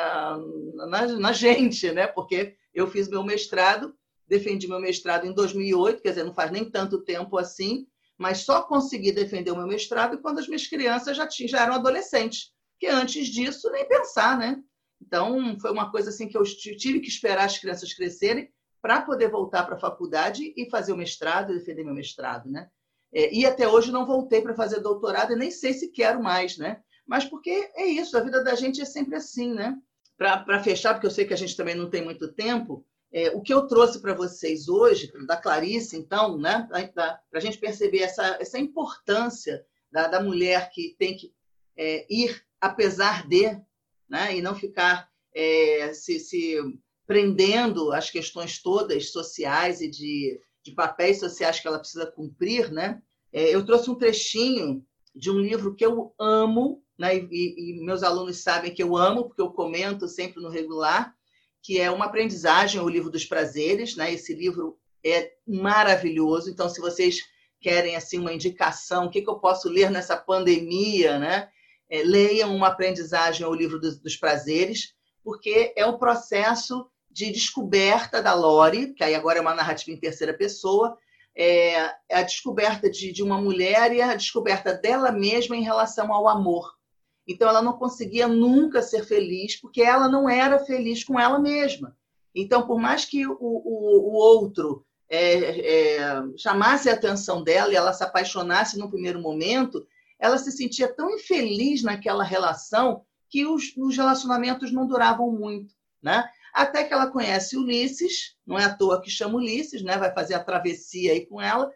na, na, gente, né? porque eu fiz meu mestrado defendi meu mestrado em 2008, quer dizer, não faz nem tanto tempo assim, mas só consegui defender o meu mestrado quando as minhas crianças já, tinham, já eram adolescentes, que antes disso nem pensar, né? Então, foi uma coisa assim que eu tive que esperar as crianças crescerem para poder voltar para a faculdade e fazer o mestrado, defender meu mestrado, né? É, e até hoje não voltei para fazer doutorado e nem sei se quero mais, né? Mas porque é isso, a vida da gente é sempre assim, né? Para fechar, porque eu sei que a gente também não tem muito tempo, é, o que eu trouxe para vocês hoje, da Clarice, então, né, para a gente perceber essa, essa importância da, da mulher que tem que é, ir apesar de, né, e não ficar é, se, se prendendo às questões todas sociais e de, de papéis sociais que ela precisa cumprir. Né? É, eu trouxe um trechinho de um livro que eu amo, né, e, e meus alunos sabem que eu amo, porque eu comento sempre no regular, que é uma aprendizagem, o livro dos prazeres, né? Esse livro é maravilhoso. Então, se vocês querem assim uma indicação, o que, que eu posso ler nessa pandemia, né? É, leiam uma aprendizagem o livro dos, dos prazeres, porque é o um processo de descoberta da Lore, que aí agora é uma narrativa em terceira pessoa, é a descoberta de, de uma mulher e a descoberta dela mesma em relação ao amor. Então, ela não conseguia nunca ser feliz, porque ela não era feliz com ela mesma. Então, por mais que o, o, o outro é, é, chamasse a atenção dela e ela se apaixonasse no primeiro momento, ela se sentia tão infeliz naquela relação que os, os relacionamentos não duravam muito. Né? Até que ela conhece Ulisses, não é à toa que chama Ulisses, né? vai fazer a travessia aí com ela,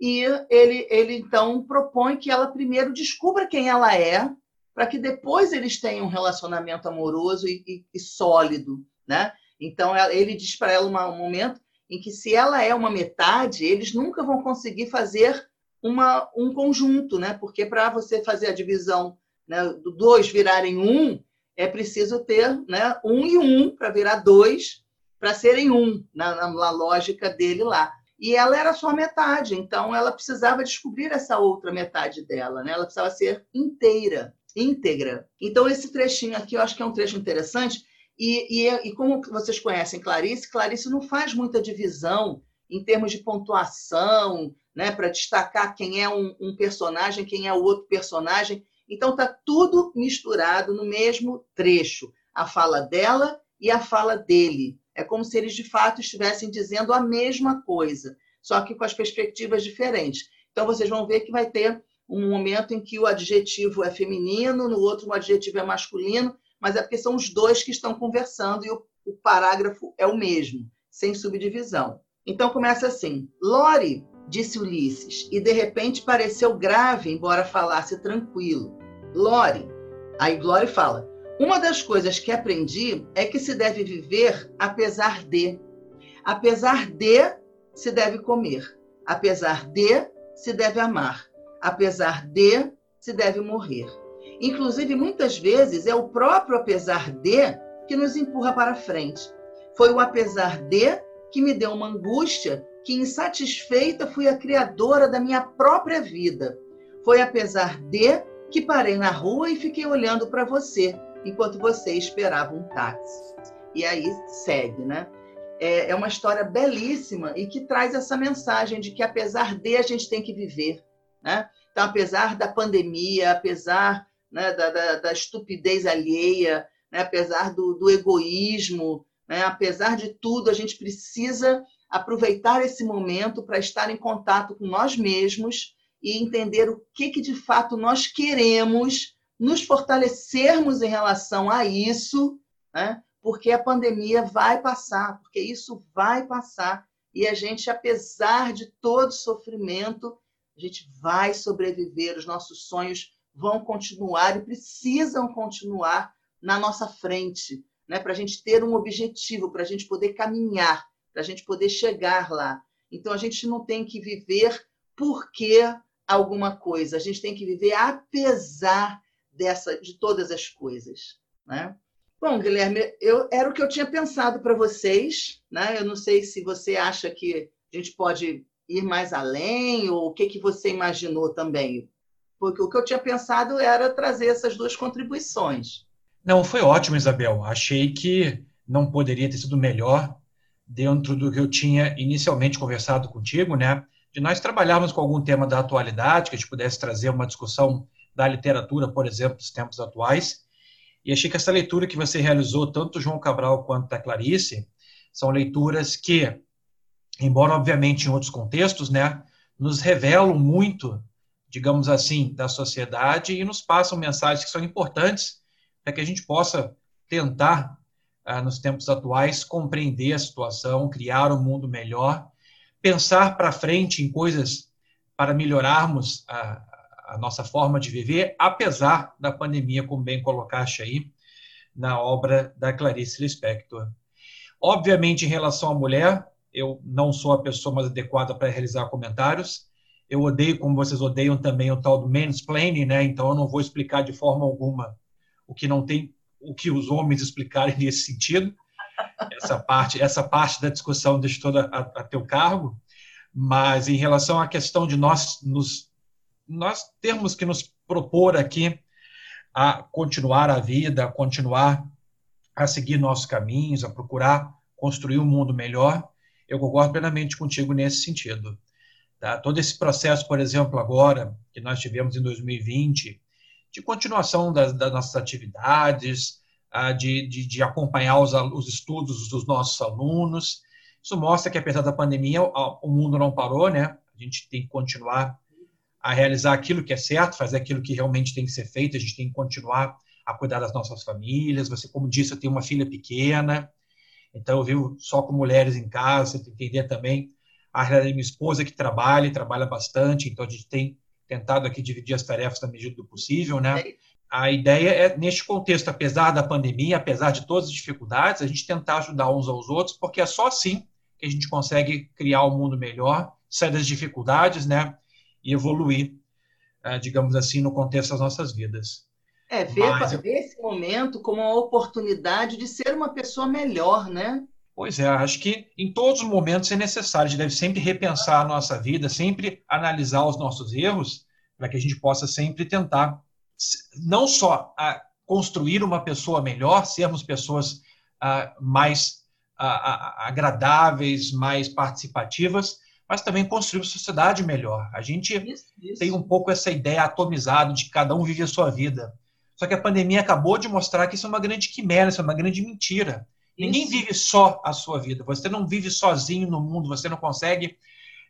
e ele, ele então propõe que ela primeiro descubra quem ela é, para que depois eles tenham um relacionamento amoroso e, e, e sólido, né? Então ele diz para ela um momento em que se ela é uma metade, eles nunca vão conseguir fazer uma, um conjunto, né? Porque para você fazer a divisão né, do dois virarem um, é preciso ter né, um e um para virar dois, para serem um, na, na, lógica dele lá. E ela era só metade, então ela precisava descobrir essa outra metade dela, né? ela precisava ser inteira íntegra. Então, esse trechinho aqui eu acho que é um trecho interessante. E, e, e como vocês conhecem Clarice, Clarice não faz muita divisão em termos de pontuação, né, para destacar quem é um, um, personagem, quem é o outro personagem. Então, está tudo misturado no mesmo trecho. A fala dela e a fala dele. É como se eles, de fato, estivessem dizendo a mesma coisa, só que com as perspectivas diferentes. Então, vocês vão ver que vai ter um momento em que o adjetivo é feminino, no outro o adjetivo é masculino, mas é porque são os dois que estão conversando e o, o parágrafo é o mesmo, sem subdivisão. Então começa assim: Lore, disse Ulisses, e de repente pareceu grave, embora falasse tranquilo. Lore, aí Lore fala: Uma das coisas que aprendi é que se deve viver apesar de. Apesar de, se deve comer. Apesar de, se deve amar apesar de, se deve morrer. Inclusive, muitas vezes é o próprio apesar de que nos empurra para frente. Foi o apesar de que me deu uma angústia que, insatisfeita, fui a criadora da minha própria vida. Foi apesar de que parei na rua e fiquei olhando para você, enquanto você esperava um táxi. E aí segue, né? É, é uma história belíssima e que traz essa mensagem de que, apesar de, a gente tem que viver, né? Então, apesar da pandemia, apesar né, da, da, da, estupidez alheia, né, apesar do, do egoísmo, né, apesar de tudo, a gente precisa aproveitar esse momento para estar em contato com nós mesmos e entender o que, que de fato nós queremos, nos fortalecermos em relação a isso, né? porque a pandemia vai passar, porque isso vai passar. E a gente, apesar de todo sofrimento, a gente vai sobreviver, os nossos sonhos vão continuar e precisam continuar na nossa frente, né? para a gente ter um objetivo, para a gente poder caminhar, para a gente poder chegar lá. Então, a gente não tem que viver porque alguma coisa, a gente tem que viver apesar dessa, de todas as coisas. Né? Bom, Guilherme, eu, era o que eu tinha pensado para vocês. Né? Eu não sei se você acha que a gente pode ir mais além ou o que, que você imaginou também. Porque o que eu tinha pensado era trazer essas duas contribuições. Não, foi ótimo, Isabel. Achei que não poderia ter sido melhor dentro do que eu tinha inicialmente conversado contigo, né? De nós trabalharmos com algum tema da atualidade, que a gente pudesse trazer uma discussão da literatura, por exemplo, dos tempos atuais. E achei que essa leitura que você realizou, tanto João Cabral quanto a Clarice, são leituras que, embora obviamente em outros contextos, né, nos revelam muito, digamos assim, da sociedade e nos passam mensagens que são importantes para que a gente possa tentar, ah, nos tempos atuais, compreender a situação, criar um mundo melhor, pensar para frente em coisas para melhorarmos a, a nossa forma de viver, apesar da pandemia, como bem colocaste aí na obra da Clarice Lispector. Obviamente, em relação à mulher, eu não sou a pessoa mais adequada para realizar comentários. Eu odeio, como vocês odeiam também, o tal do mansplaining, né? Então, eu não vou explicar de forma alguma o que não tem, o que os homens explicarem nesse sentido. Essa parte, essa parte da discussão deixo toda a, a teu cargo. Mas em relação à questão de nós nos nós temos que nos propor aqui a continuar a vida, a continuar a seguir nossos caminhos, a procurar construir um mundo melhor. Eu concordo plenamente contigo nesse sentido. Tá? Todo esse processo, por exemplo, agora, que nós tivemos em 2020, de continuação das, das nossas atividades, de, de, de acompanhar os, os, estudos dos nossos alunos. Isso mostra que, apesar da pandemia, o mundo não parou, né? A gente tem que continuar a realizar aquilo que é certo, fazer aquilo que realmente tem que ser feito, a gente tem que continuar a cuidar das nossas famílias. Você, como disse, eu tenho uma filha pequena, então eu vivo só com mulheres em casa, você tem que entender também a realidade da minha esposa que trabalha e trabalha bastante, então a gente tem tentado aqui dividir as tarefas na medida do possível, né? A ideia é, neste contexto, apesar da pandemia, apesar de todas as dificuldades, a gente tentar ajudar uns aos outros, porque é só assim que a gente consegue criar um mundo melhor, sair das dificuldades, né? e evoluir, eh, digamos assim, no contexto das nossas vidas. É, ver, Mas, ver esse momento como uma oportunidade de ser uma pessoa melhor, né? Pois é, acho que em todos os momentos é necessário, a gente deve sempre repensar a nossa vida, sempre analisar os nossos erros, para que a gente possa sempre tentar não só a construir uma pessoa melhor, sermos pessoas ah, mais ah, agradáveis, mais participativas, mas também construir uma sociedade melhor. A gente isso, isso. tem um pouco essa ideia atomizada de que cada um vive a sua vida. Só que a pandemia acabou de mostrar que isso é uma grande quimera, isso é uma grande mentira. Isso. Ninguém vive só a sua vida. Você não vive sozinho no mundo, você não consegue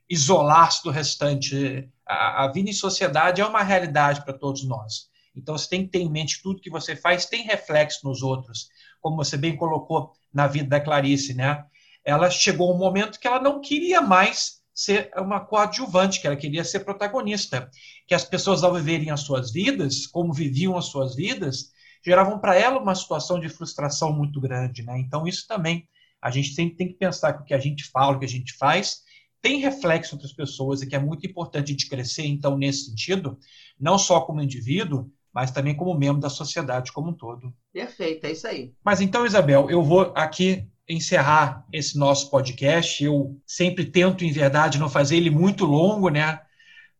isolar-se do restante. A, a vida em sociedade é uma realidade para todos nós. Então você tem que ter em mente tudo que você faz tem reflexo nos outros, como você bem colocou na vida da Clarice, né? Ela chegou um momento que ela não queria mais ser uma coadjuvante, que ela queria ser protagonista. Que as pessoas, ao viverem as suas vidas, como viviam as suas vidas, geravam para ela uma situação de frustração muito grande. Né? Então, isso também, a gente sempre tem que pensar que o que a gente fala, o que a gente faz, tem reflexo em outras pessoas e que é muito importante a gente crescer, então, nesse sentido, não só como indivíduo, mas também como membro da sociedade como um todo. Perfeito, é isso aí. Mas então, Isabel, eu vou aqui encerrar esse nosso podcast. Eu sempre tento, em verdade, não fazer ele muito longo, né?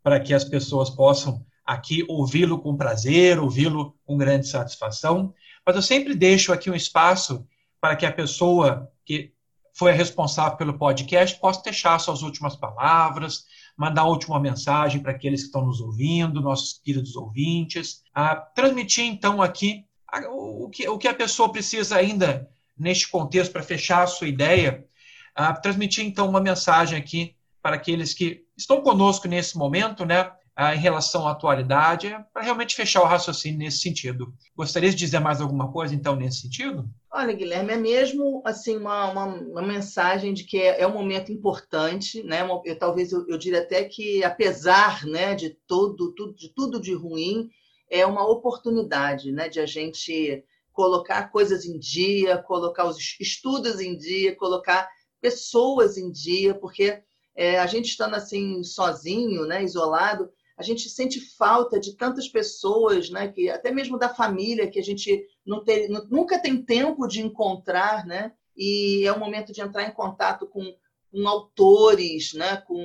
Para que as pessoas possam aqui ouvi-lo com prazer, ouvi-lo com grande satisfação. Mas eu sempre deixo aqui um espaço para que a pessoa que foi a responsável pelo podcast possa deixar suas últimas palavras, mandar a última mensagem para aqueles que estão nos ouvindo, nossos queridos ouvintes, a transmitir então aqui o que, o que a pessoa precisa ainda neste contexto para fechar a sua ideia, a transmitir então uma mensagem aqui para aqueles que estão conosco nesse momento, né, em relação à atualidade, para realmente fechar o raciocínio nesse sentido. Gostaria de dizer mais alguma coisa, então, nesse sentido? Olha, Guilherme, é mesmo assim uma, uma, uma mensagem de que é, é, um momento importante, né? Eu, talvez eu, eu diria até que, apesar né, de, todo, tudo, de tudo de ruim, é uma oportunidade né, de a gente colocar coisas em dia, colocar os estudos em dia, colocar pessoas em dia, porque é, a gente estando assim sozinho, né, isolado, a gente sente falta de tantas pessoas, né, que até mesmo da família que a gente não nunca tem tempo de encontrar, né? E é o momento de entrar em contato com, com autores, né? Com,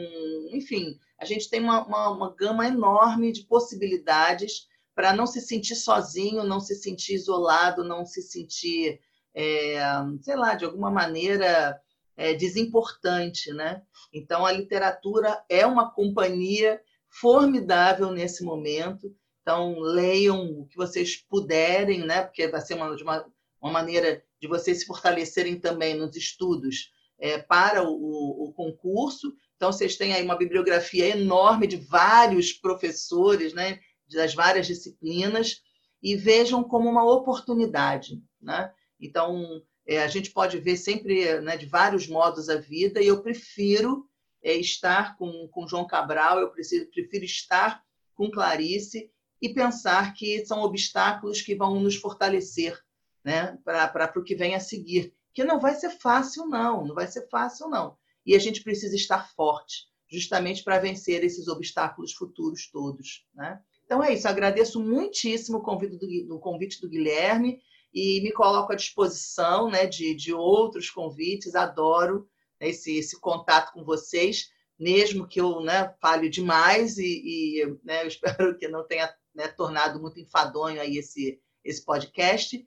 enfim, a gente tem uma, uma, uma gama enorme de possibilidades para não se sentir sozinho, não se sentir isolado, não se sentir, é, sei lá, de alguma maneira é, desimportante, né? Então a literatura é uma companhia formidável nesse momento. Então, leiam o que vocês puderem, né? porque vai ser uma, uma, uma maneira de vocês se fortalecerem também nos estudos é, para o, o, o concurso. Então, vocês têm aí uma bibliografia enorme de vários professores, né? Das várias disciplinas, e vejam como uma oportunidade. Né? Então, é, a gente pode ver sempre né, de vários modos a vida, e eu prefiro é, estar com, com João Cabral, eu preciso, prefiro estar com Clarice e pensar que são obstáculos que vão nos fortalecer né, para o que vem a seguir. Que não vai ser fácil, não, não vai ser fácil, não. E a gente precisa estar forte, justamente para vencer esses obstáculos futuros todos. Né? Então é isso, agradeço muitíssimo o convite do, convite do Guilherme e me coloco à disposição né, de, de outros convites, adoro esse, esse contato com vocês, mesmo que eu né, fale demais e, e né, eu espero que não tenha né, tornado muito enfadonho aí esse, esse podcast.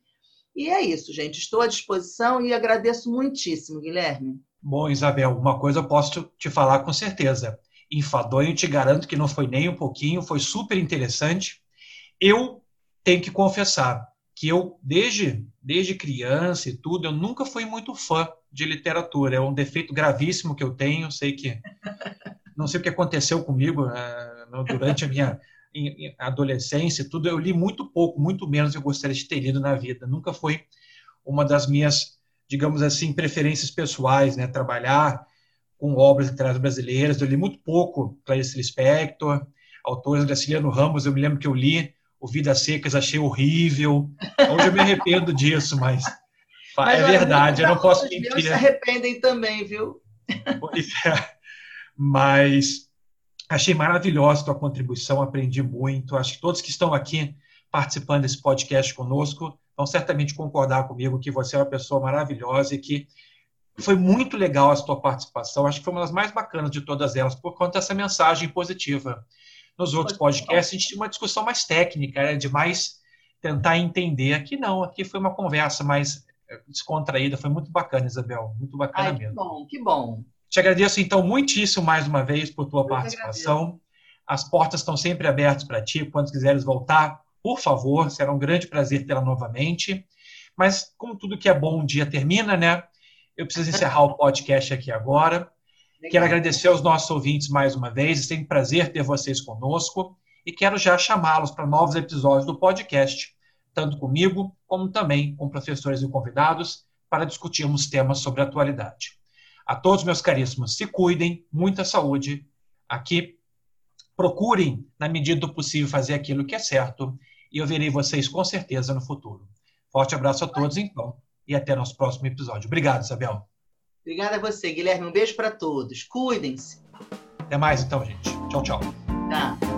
E é isso, gente. Estou à disposição e agradeço muitíssimo, Guilherme. Bom, Isabel, uma coisa eu posso te falar com certeza. Enfadonho, te garanto que não foi nem um pouquinho, foi super interessante. Eu tenho que confessar que eu, desde, desde criança e tudo, eu nunca fui muito fã de literatura. É um defeito gravíssimo que eu tenho. Sei que não sei o que aconteceu comigo uh, durante a minha adolescência tudo. Eu li muito pouco, muito menos eu gostaria de ter lido na vida. Nunca foi uma das minhas, digamos assim, preferências pessoais, né? Trabalhar com obras literárias brasileiras. Eu li muito pouco Clarice Lispector, autores Graciliano Ramos. Eu me lembro que eu li o Vidas Secas, achei horrível. Hoje eu me arrependo disso, mas mas, é verdade, eu não posso mentir. Meus se arrependem também, viu? Pois é. Mas achei maravilhosa a tua contribuição, aprendi muito. Acho que todos que estão aqui participando desse podcast conosco vão certamente concordar comigo que você é uma pessoa maravilhosa e que foi muito legal a sua participação. Acho que foi uma das mais bacanas de todas elas, por conta dessa mensagem positiva. Nos outros podcasts, a gente tinha uma discussão mais técnica, né, de mais tentar entender. Aqui não, aqui foi uma conversa mais descontraída. Foi muito bacana, Isabel. Muito bacana Ai, mesmo. Que bom, que bom. Te agradeço, então, muitíssimo mais uma vez por tua Eu participação. As portas estão sempre abertas para ti. Quando quiseres voltar, por favor, será um grande prazer tê-la novamente. Mas, como tudo que é bom, um dia termina, né? Eu preciso encerrar o podcast aqui agora. Legal. Quero agradecer aos nossos ouvintes mais uma vez. É sempre um prazer ter vocês conosco. E quero já chamá-los para novos episódios do podcast tanto comigo como também com professores e convidados, para discutirmos temas sobre a atualidade. A todos, meus caríssimos, se cuidem, muita saúde. Aqui, procurem, na medida do possível, fazer aquilo que é certo e eu verei vocês com certeza no futuro. Forte abraço a todos, então, e até nosso próximo episódio. Obrigado, Isabel. Obrigada a você, Guilherme. Um beijo para todos. Cuidem-se. Até mais, então, gente. Tchau, tchau. Tá.